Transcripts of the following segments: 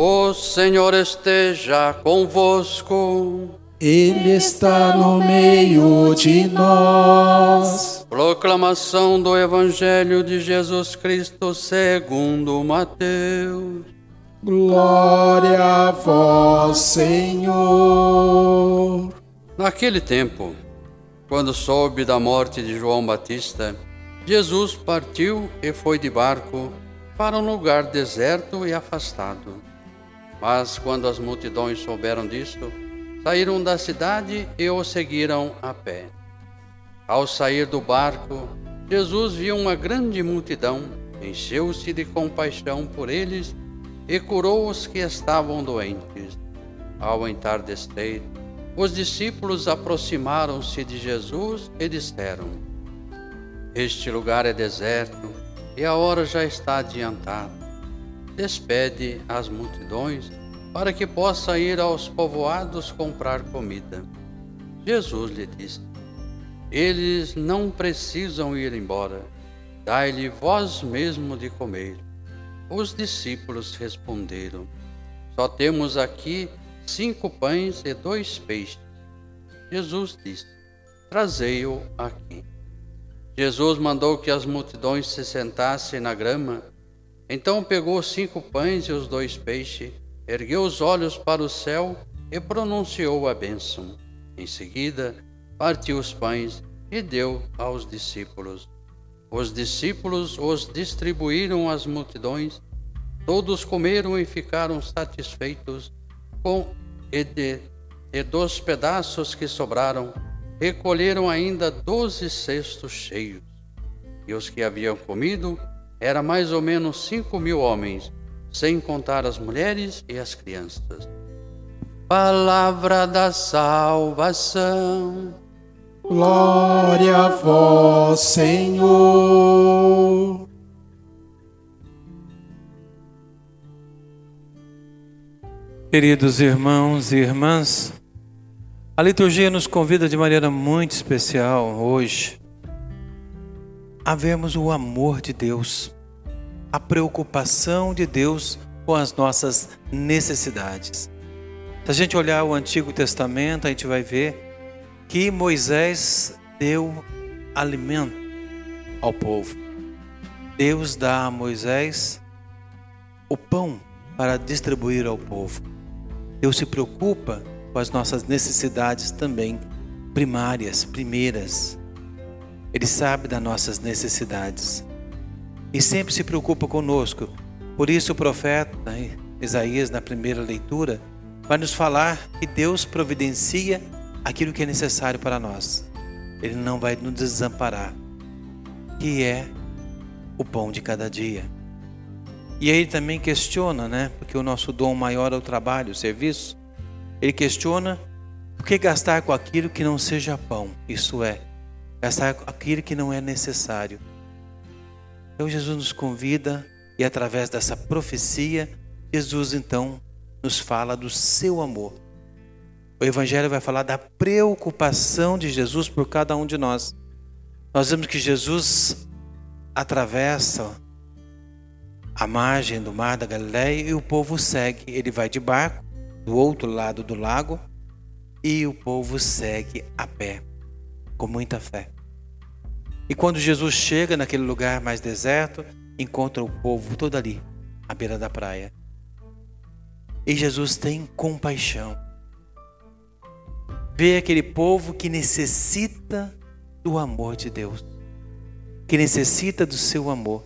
O Senhor esteja convosco. Ele está no meio de nós. Proclamação do Evangelho de Jesus Cristo segundo Mateus. Glória a vós, Senhor. Naquele tempo, quando soube da morte de João Batista, Jesus partiu e foi de barco para um lugar deserto e afastado. Mas quando as multidões souberam disto, saíram da cidade e o seguiram a pé. Ao sair do barco, Jesus viu uma grande multidão, encheu-se de compaixão por eles e curou os que estavam doentes. Ao entardecer, os discípulos aproximaram-se de Jesus e disseram: Este lugar é deserto e a hora já está adiantada despede as multidões para que possa ir aos povoados comprar comida. Jesus lhe disse: Eles não precisam ir embora, dai-lhe vós mesmo de comer. Os discípulos responderam: Só temos aqui cinco pães e dois peixes. Jesus disse: Trazei-o aqui. Jesus mandou que as multidões se sentassem na grama então pegou cinco pães e os dois peixes, ergueu os olhos para o céu e pronunciou a bênção. Em seguida, partiu os pães e deu aos discípulos. Os discípulos os distribuíram às multidões. Todos comeram e ficaram satisfeitos com e, de, e dos pedaços que sobraram, recolheram ainda doze cestos cheios. E os que haviam comido era mais ou menos cinco mil homens, sem contar as mulheres e as crianças. Palavra da salvação. Glória a vós, Senhor. Queridos irmãos e irmãs, a liturgia nos convida de maneira muito especial hoje a vermos o amor de Deus, a preocupação de Deus com as nossas necessidades. Se a gente olhar o Antigo Testamento, a gente vai ver que Moisés deu alimento ao povo. Deus dá a Moisés o pão para distribuir ao povo. Deus se preocupa com as nossas necessidades também primárias, primeiras. Ele sabe das nossas necessidades e sempre se preocupa conosco. Por isso, o profeta Isaías, na primeira leitura, vai nos falar que Deus providencia aquilo que é necessário para nós. Ele não vai nos desamparar, que é o pão de cada dia. E aí ele também questiona, né? Porque o nosso dom maior é o trabalho, o serviço. Ele questiona por que gastar com aquilo que não seja pão, isso é, gastar aquilo que não é necessário. Então Jesus nos convida e através dessa profecia, Jesus então nos fala do seu amor. O Evangelho vai falar da preocupação de Jesus por cada um de nós. Nós vemos que Jesus atravessa a margem do mar da Galileia e o povo segue. Ele vai de barco do outro lado do lago e o povo segue a pé com muita fé. E quando Jesus chega naquele lugar mais deserto, encontra o povo todo ali, à beira da praia. E Jesus tem compaixão. Vê aquele povo que necessita do amor de Deus, que necessita do seu amor.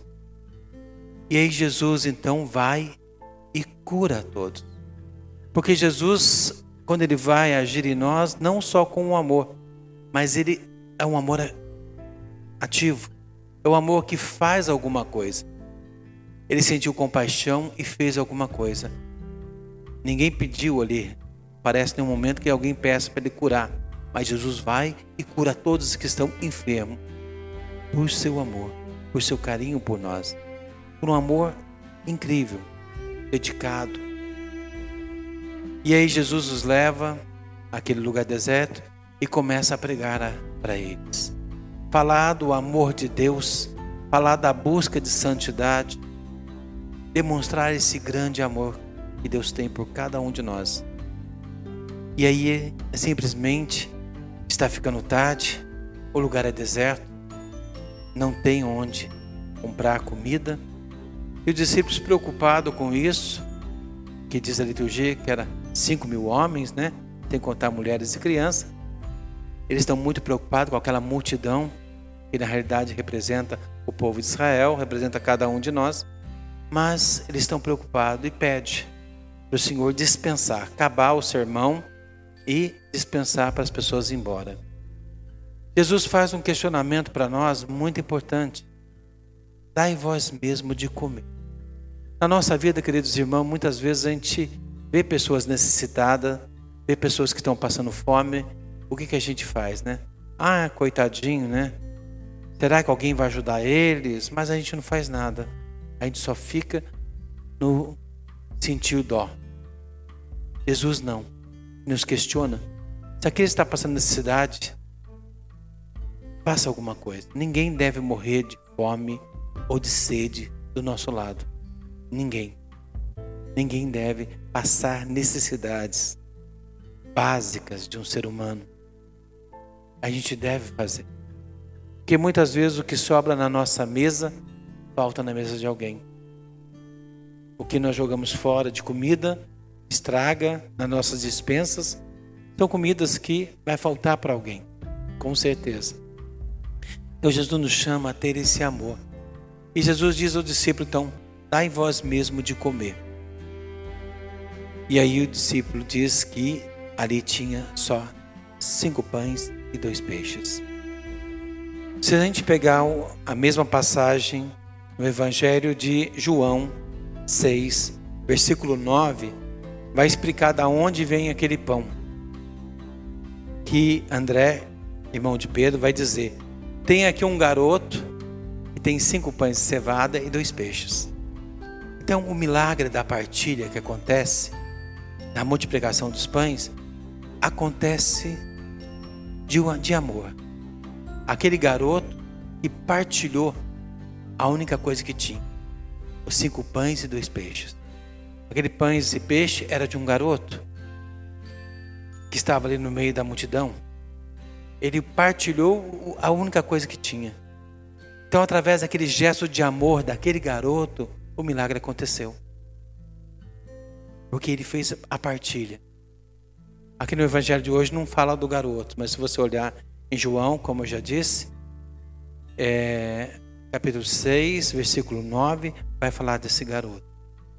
E aí Jesus então vai e cura todos. Porque Jesus, quando ele vai agir em nós, não só com o amor, mas ele é um amor ativo. É o amor que faz alguma coisa. Ele sentiu compaixão e fez alguma coisa. Ninguém pediu ali. Parece nenhum momento que alguém peça para ele curar. Mas Jesus vai e cura todos que estão enfermos. Por seu amor, por seu carinho por nós. Por um amor incrível, dedicado. E aí Jesus os leva àquele lugar deserto e começa a pregar para eles. Falar do amor de Deus, falar da busca de santidade, demonstrar esse grande amor que Deus tem por cada um de nós. E aí é simplesmente está ficando tarde, o lugar é deserto, não tem onde comprar comida. E os discípulos preocupados com isso, que diz a liturgia que era 5 mil homens, né? Tem que contar mulheres e crianças. Eles estão muito preocupados com aquela multidão que na realidade representa o povo de Israel, representa cada um de nós. Mas eles estão preocupados e pedem para o Senhor dispensar, acabar o sermão e dispensar para as pessoas ir embora. Jesus faz um questionamento para nós muito importante. Dai vós mesmo de comer. Na nossa vida, queridos irmãos, muitas vezes a gente vê pessoas necessitadas, vê pessoas que estão passando fome. O que, que a gente faz, né? Ah, coitadinho, né? Será que alguém vai ajudar eles? Mas a gente não faz nada. A gente só fica no sentir dó. Jesus não nos questiona. Se aquele está passando necessidade, faça alguma coisa. Ninguém deve morrer de fome ou de sede do nosso lado. Ninguém. Ninguém deve passar necessidades básicas de um ser humano. A gente deve fazer. Porque muitas vezes o que sobra na nossa mesa falta na mesa de alguém. O que nós jogamos fora de comida estraga nas nossas dispensas, são comidas que vai faltar para alguém, com certeza. Então Jesus nos chama a ter esse amor. E Jesus diz ao discípulo, então, dai vós mesmo de comer. E aí o discípulo diz que ali tinha só cinco pães e dois peixes. Se a gente pegar a mesma passagem no Evangelho de João 6, versículo 9, vai explicar da onde vem aquele pão. Que André, irmão de Pedro, vai dizer: tem aqui um garoto que tem cinco pães de cevada e dois peixes. Então, o milagre da partilha que acontece, da multiplicação dos pães, acontece de, de amor. Aquele garoto que partilhou a única coisa que tinha: os cinco pães e dois peixes. Aquele pães e peixe era de um garoto que estava ali no meio da multidão. Ele partilhou a única coisa que tinha. Então, através daquele gesto de amor daquele garoto, o milagre aconteceu. Porque ele fez a partilha. Aqui no Evangelho de hoje não fala do garoto, mas se você olhar em João, como eu já disse, é, capítulo 6, versículo 9, vai falar desse garoto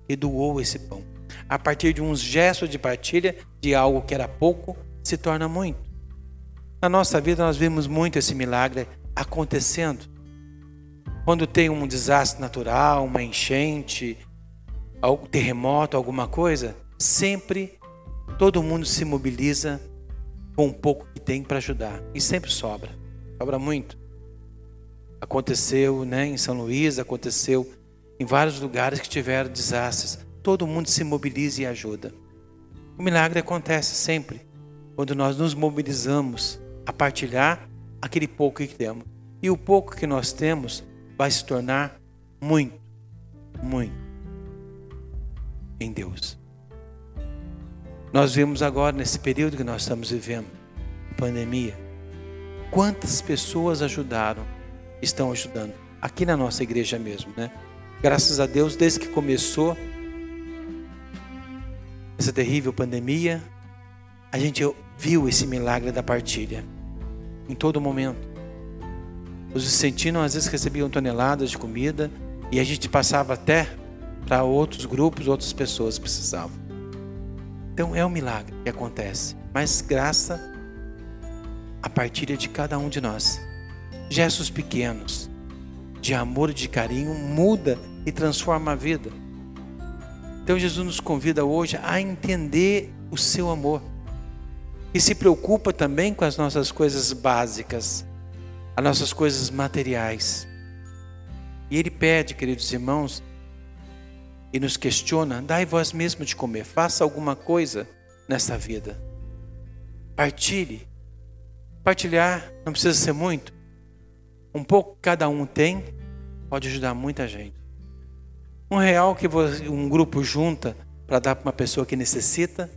e doou esse pão. A partir de uns gestos de partilha de algo que era pouco, se torna muito. Na nossa vida nós vemos muito esse milagre acontecendo. Quando tem um desastre natural, uma enchente, um terremoto, alguma coisa, sempre todo mundo se mobiliza com um pouco que tem para ajudar. E sempre sobra. Sobra muito. Aconteceu né, em São Luís, aconteceu em vários lugares que tiveram desastres, todo mundo se mobiliza e ajuda. O milagre acontece sempre quando nós nos mobilizamos a partilhar aquele pouco que temos. E o pouco que nós temos vai se tornar muito, muito em Deus. Nós vemos agora, nesse período que nós estamos vivendo, pandemia, quantas pessoas ajudaram, estão ajudando, aqui na nossa igreja mesmo, né? Graças a Deus, desde que começou essa terrível pandemia, a gente viu esse milagre da partilha em todo momento. Os vicentinos às vezes recebiam toneladas de comida e a gente passava até para outros grupos, outras pessoas precisavam. Então é um milagre que acontece, mas graça a partilha de cada um de nós. Gestos pequenos de amor e de carinho muda e transforma a vida. Então Jesus nos convida hoje a entender o seu amor. E se preocupa também com as nossas coisas básicas, as nossas coisas materiais. E ele pede, queridos irmãos, e nos questiona: dai vós mesmo de comer, faça alguma coisa nessa vida. Partilhe. Partilhar não precisa ser muito. Um pouco cada um tem, pode ajudar muita gente. Um real que um grupo junta para dar para uma pessoa que necessita,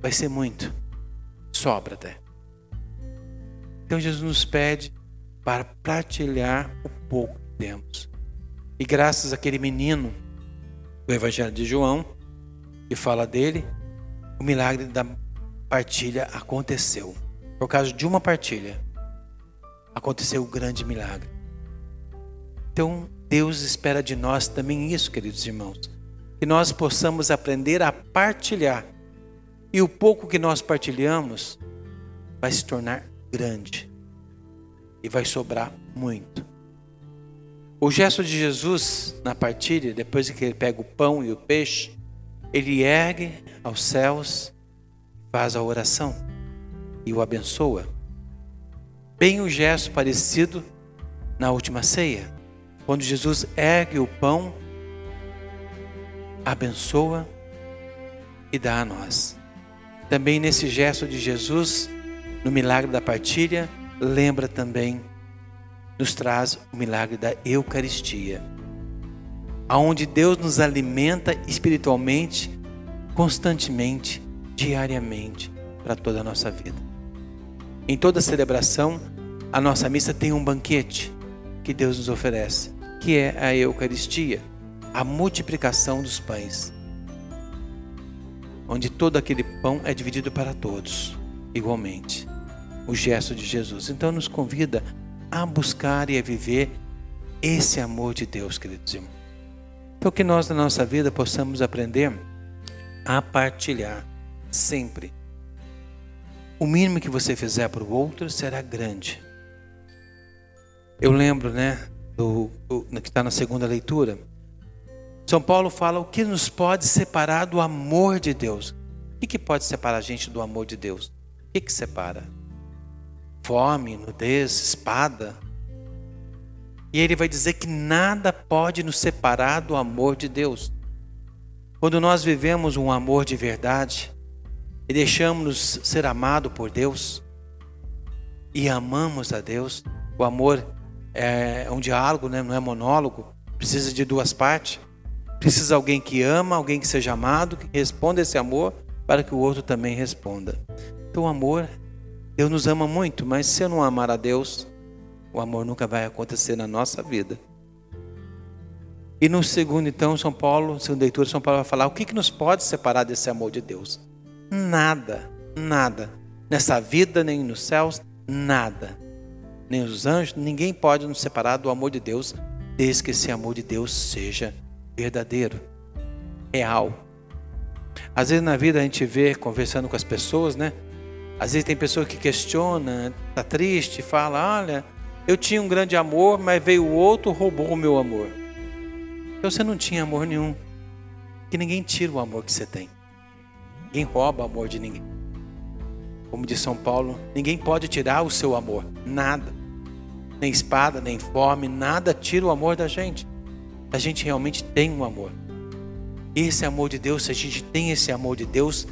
vai ser muito. Sobra até. Então Jesus nos pede para partilhar o pouco que temos. E graças àquele menino do Evangelho de João, que fala dele, o milagre da partilha aconteceu. Por causa de uma partilha, aconteceu o grande milagre. Então, Deus espera de nós também isso, queridos irmãos, que nós possamos aprender a partilhar. E o pouco que nós partilhamos vai se tornar grande e vai sobrar muito. O gesto de Jesus na partilha, depois que ele pega o pão e o peixe, ele ergue aos céus, faz a oração e o abençoa. Bem o gesto parecido na última ceia, quando Jesus ergue o pão, abençoa e dá a nós. Também nesse gesto de Jesus, no milagre da partilha, lembra também nos traz o milagre da Eucaristia, aonde Deus nos alimenta espiritualmente, constantemente, diariamente, para toda a nossa vida. Em toda celebração, a nossa missa tem um banquete que Deus nos oferece, que é a Eucaristia, a multiplicação dos pães, onde todo aquele pão é dividido para todos, igualmente. O gesto de Jesus. Então, nos convida a buscar e a viver esse amor de Deus, queridos irmãos. Então, que nós na nossa vida possamos aprender a partilhar sempre. O mínimo que você fizer para o outro será grande. Eu lembro, né, do, do que está na segunda leitura. São Paulo fala o que nos pode separar do amor de Deus. O que, que pode separar a gente do amor de Deus? O que, que separa? Fome, nudez, espada. E ele vai dizer que nada pode nos separar do amor de Deus. Quando nós vivemos um amor de verdade e deixamos-nos ser amado por Deus e amamos a Deus, o amor é um diálogo, né? não é monólogo, precisa de duas partes. Precisa alguém que ama, alguém que seja amado, que responda esse amor para que o outro também responda. Então, o amor Deus nos ama muito, mas se eu não amar a Deus, o amor nunca vai acontecer na nossa vida. E no segundo, então, São Paulo, segundo leitura, São Paulo vai falar o que, que nos pode separar desse amor de Deus? Nada, nada. Nessa vida, nem nos céus, nada. Nem os anjos, ninguém pode nos separar do amor de Deus, desde que esse amor de Deus seja verdadeiro, real. Às vezes na vida a gente vê, conversando com as pessoas, né? Às vezes tem pessoa que questiona, está triste, fala: Olha, eu tinha um grande amor, mas veio outro, roubou o meu amor. Então você não tinha amor nenhum. Que ninguém tira o amor que você tem. Ninguém rouba o amor de ninguém. Como diz São Paulo, ninguém pode tirar o seu amor. Nada. Nem espada, nem fome, nada tira o amor da gente. A gente realmente tem um amor. Esse amor de Deus, se a gente tem esse amor de Deus,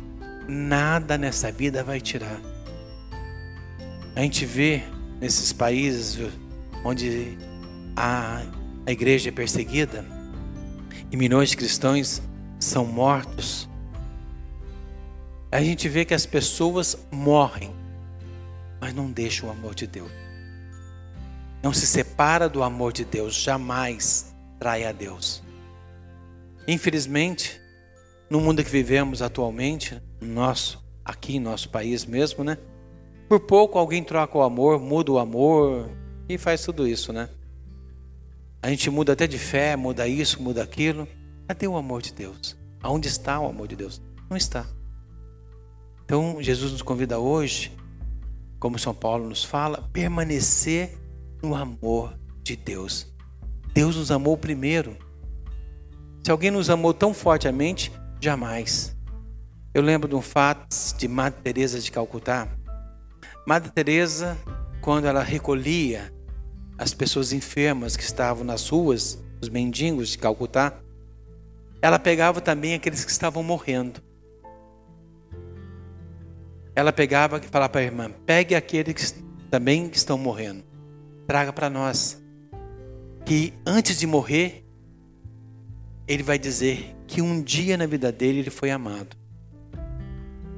nada nessa vida vai tirar. A gente vê nesses países onde a, a igreja é perseguida e milhões de cristãos são mortos. A gente vê que as pessoas morrem, mas não deixam o amor de Deus. Não se separa do amor de Deus, jamais trai a Deus. Infelizmente, no mundo que vivemos atualmente, nosso, aqui em nosso país mesmo, né? Por pouco alguém troca o amor, muda o amor e faz tudo isso, né? A gente muda até de fé, muda isso, muda aquilo. Cadê o amor de Deus? Aonde está o amor de Deus? Não está. Então, Jesus nos convida hoje, como São Paulo nos fala, permanecer no amor de Deus. Deus nos amou primeiro. Se alguém nos amou tão fortemente, Jamais. Eu lembro de um fato de Madre Teresa de Calcutá. Madre Teresa, quando ela recolhia as pessoas enfermas que estavam nas ruas, os mendigos de Calcutá, ela pegava também aqueles que estavam morrendo. Ela pegava e falava para a irmã: pegue aqueles que também estão morrendo, traga para nós. Que antes de morrer, ele vai dizer que um dia na vida dele ele foi amado.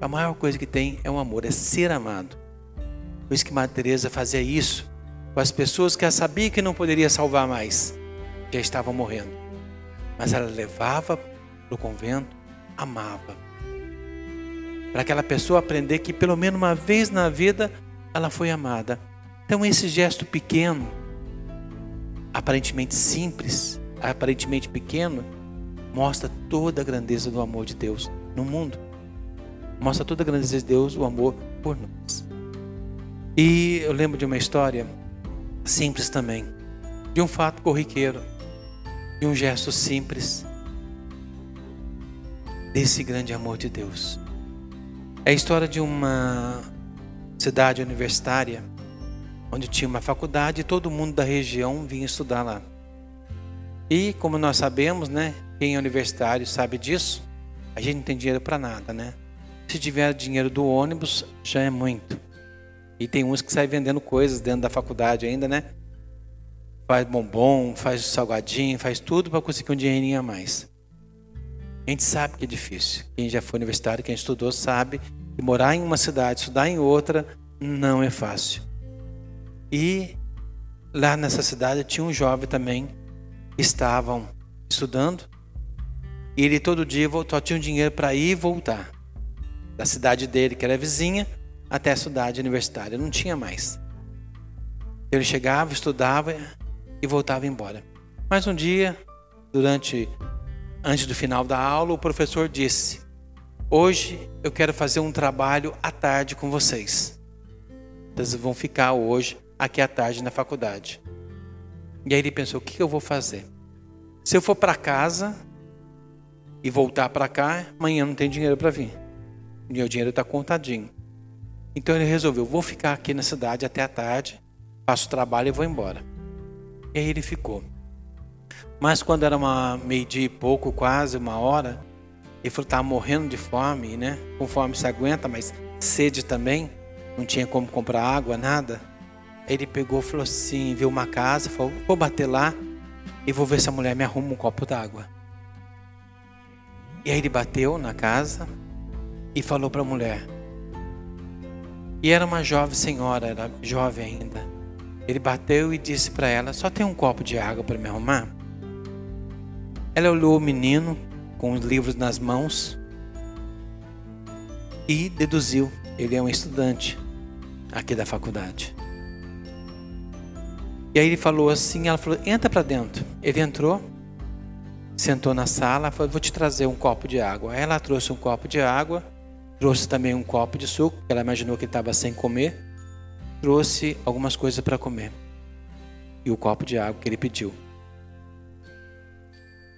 A maior coisa que tem é o amor, é ser amado. Por isso que Madre Teresa fazia isso com as pessoas que ela sabia que não poderia salvar mais, já estavam morrendo. Mas ela levava para o convento, amava. Para aquela pessoa aprender que pelo menos uma vez na vida ela foi amada. Então esse gesto pequeno, aparentemente simples, aparentemente pequeno, mostra toda a grandeza do amor de Deus no mundo mostra toda a grandeza de Deus, o amor por nós. E eu lembro de uma história simples também, de um fato corriqueiro, de um gesto simples, desse grande amor de Deus. É a história de uma cidade universitária, onde tinha uma faculdade e todo mundo da região vinha estudar lá. E como nós sabemos, né, quem é universitário sabe disso, a gente não tem dinheiro para nada, né? Se tiver dinheiro do ônibus, já é muito. E tem uns que saem vendendo coisas dentro da faculdade ainda, né? Faz bombom, faz salgadinho, faz tudo para conseguir um dinheirinho a mais. A gente sabe que é difícil. Quem já foi universitário, quem estudou, sabe que morar em uma cidade, estudar em outra, não é fácil. E lá nessa cidade tinha um jovem também estavam estudando. E ele todo dia só tinha um dinheiro para ir e voltar da cidade dele, que era vizinha, até a cidade universitária. Não tinha mais. Ele chegava, estudava e voltava embora. Mas um dia, durante antes do final da aula, o professor disse: "Hoje eu quero fazer um trabalho à tarde com vocês. Vocês vão ficar hoje aqui à tarde na faculdade." E aí ele pensou: "O que eu vou fazer? Se eu for para casa e voltar para cá, amanhã não tem dinheiro para vir." meu dinheiro está contadinho. Então ele resolveu, vou ficar aqui na cidade até a tarde, faço trabalho e vou embora. E aí ele ficou. Mas quando era uma meio-dia e pouco, quase uma hora, ele falou estava morrendo de fome, né? Com fome se aguenta, mas sede também. Não tinha como comprar água, nada. Aí ele pegou, falou assim, viu uma casa, falou, vou bater lá e vou ver se a mulher me arruma um copo d'água. E aí ele bateu na casa, e falou para a mulher. E era uma jovem senhora, era jovem ainda. Ele bateu e disse para ela: Só tem um copo de água para me arrumar? Ela olhou o menino com os livros nas mãos e deduziu: ele é um estudante aqui da faculdade. E aí ele falou assim: ela falou, entra para dentro. Ele entrou, sentou na sala, falou: vou te trazer um copo de água. Ela trouxe um copo de água Trouxe também um copo de suco, ela imaginou que estava sem comer. Trouxe algumas coisas para comer. E o copo de água que ele pediu.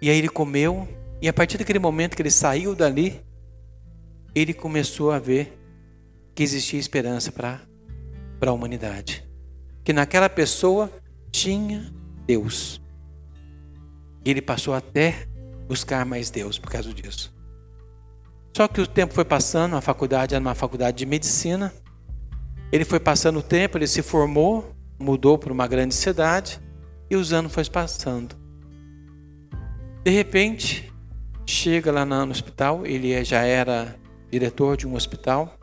E aí ele comeu, e a partir daquele momento que ele saiu dali, ele começou a ver que existia esperança para a humanidade. Que naquela pessoa tinha Deus. Ele passou até buscar mais Deus por causa disso. Só que o tempo foi passando, a faculdade era uma faculdade de medicina. Ele foi passando o tempo, ele se formou, mudou para uma grande cidade e os anos foram passando. De repente, chega lá no hospital, ele é, já era diretor de um hospital,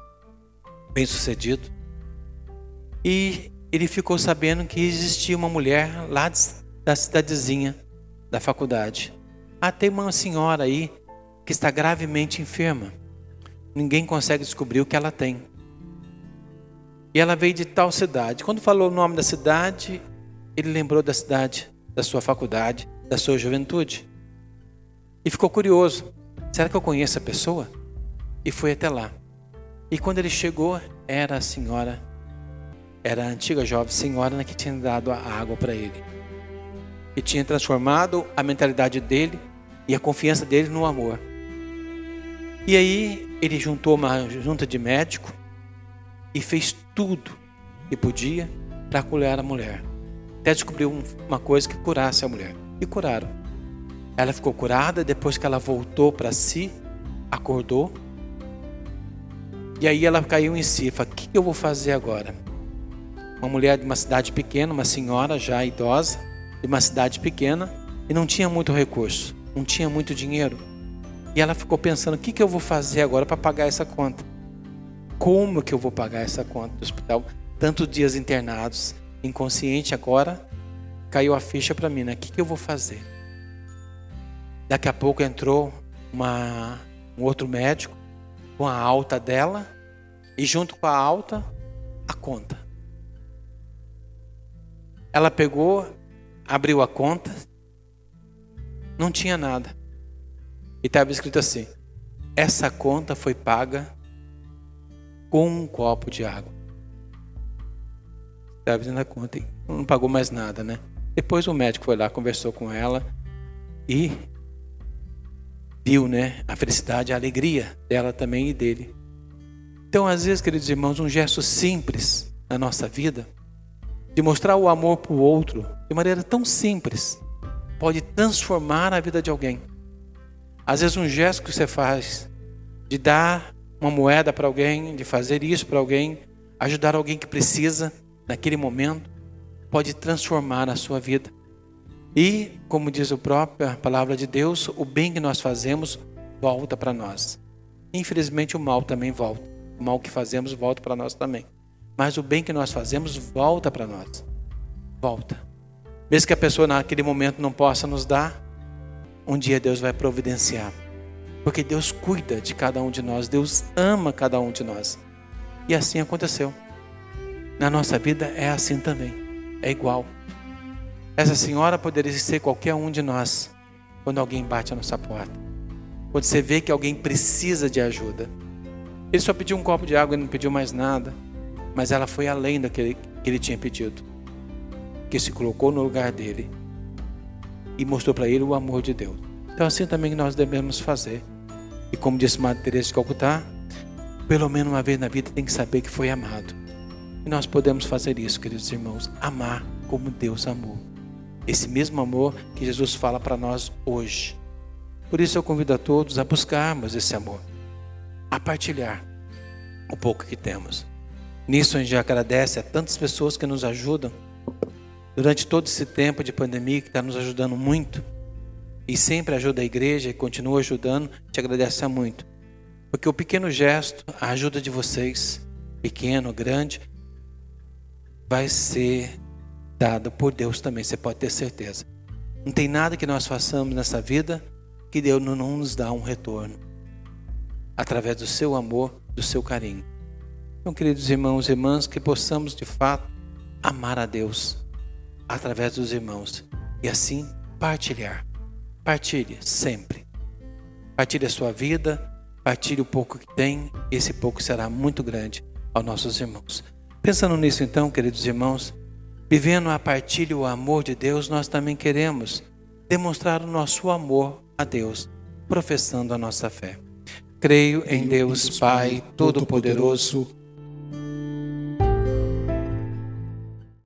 bem sucedido, e ele ficou sabendo que existia uma mulher lá da cidadezinha da faculdade. Ah, tem uma senhora aí que está gravemente enferma. Ninguém consegue descobrir o que ela tem. E ela veio de tal cidade. Quando falou o nome da cidade, ele lembrou da cidade, da sua faculdade, da sua juventude. E ficou curioso: será que eu conheço a pessoa? E foi até lá. E quando ele chegou, era a senhora, era a antiga jovem senhora que tinha dado a água para ele. E tinha transformado a mentalidade dele e a confiança dele no amor. E aí ele juntou uma junta de médico e fez tudo que podia para curar a mulher. Até descobriu uma coisa que curasse a mulher. E curaram. Ela ficou curada depois que ela voltou para si, acordou. E aí ela caiu em si. Falou: O que eu vou fazer agora? Uma mulher de uma cidade pequena, uma senhora já idosa, de uma cidade pequena, e não tinha muito recurso. não tinha muito dinheiro. E ela ficou pensando: o que, que eu vou fazer agora para pagar essa conta? Como que eu vou pagar essa conta do hospital? Tantos dias internados, inconsciente agora, caiu a ficha para mim, né? O que, que eu vou fazer? Daqui a pouco entrou uma, um outro médico com a alta dela e junto com a alta, a conta. Ela pegou, abriu a conta, não tinha nada. E estava escrito assim: essa conta foi paga com um copo de água. Estava dizendo a conta, não pagou mais nada, né? Depois o médico foi lá, conversou com ela e viu, né, a felicidade, a alegria dela também e dele. Então, às vezes, queridos irmãos, um gesto simples na nossa vida, de mostrar o amor para o outro de maneira tão simples, pode transformar a vida de alguém. Às vezes, um gesto que você faz de dar uma moeda para alguém, de fazer isso para alguém, ajudar alguém que precisa naquele momento, pode transformar a sua vida. E, como diz a própria palavra de Deus, o bem que nós fazemos volta para nós. Infelizmente, o mal também volta. O mal que fazemos volta para nós também. Mas o bem que nós fazemos volta para nós. Volta. Mesmo que a pessoa naquele momento não possa nos dar, um dia Deus vai providenciar. Porque Deus cuida de cada um de nós, Deus ama cada um de nós. E assim aconteceu. Na nossa vida é assim também, é igual. Essa senhora poderia ser qualquer um de nós quando alguém bate a nossa porta. Quando você vê que alguém precisa de ajuda. Ele só pediu um copo de água e não pediu mais nada. Mas ela foi além daquele que ele tinha pedido. Que se colocou no lugar dele e mostrou para ele o amor de Deus. Então assim também nós devemos fazer. E como disse Madre Teresa de Calcutá, pelo menos uma vez na vida tem que saber que foi amado. E nós podemos fazer isso, queridos irmãos, amar como Deus amou. Esse mesmo amor que Jesus fala para nós hoje. Por isso eu convido a todos a buscarmos esse amor, a partilhar o pouco que temos. Nisso a gente agradece a tantas pessoas que nos ajudam durante todo esse tempo de pandemia, que está nos ajudando muito. E sempre ajuda a igreja e continua ajudando, te agradece muito. Porque o pequeno gesto, a ajuda de vocês, pequeno, grande, vai ser dada por Deus também, você pode ter certeza. Não tem nada que nós façamos nessa vida que Deus não nos dá um retorno. Através do seu amor, do seu carinho. Então, queridos irmãos e irmãs, que possamos de fato amar a Deus através dos irmãos e assim partilhar. Partilhe sempre. Partilhe a sua vida, partilhe o pouco que tem, esse pouco será muito grande aos nossos irmãos. Pensando nisso, então, queridos irmãos, Vivendo a partilha o amor de Deus, nós também queremos demonstrar o nosso amor a Deus, professando a nossa fé. Creio em Deus, Pai Todo-Poderoso.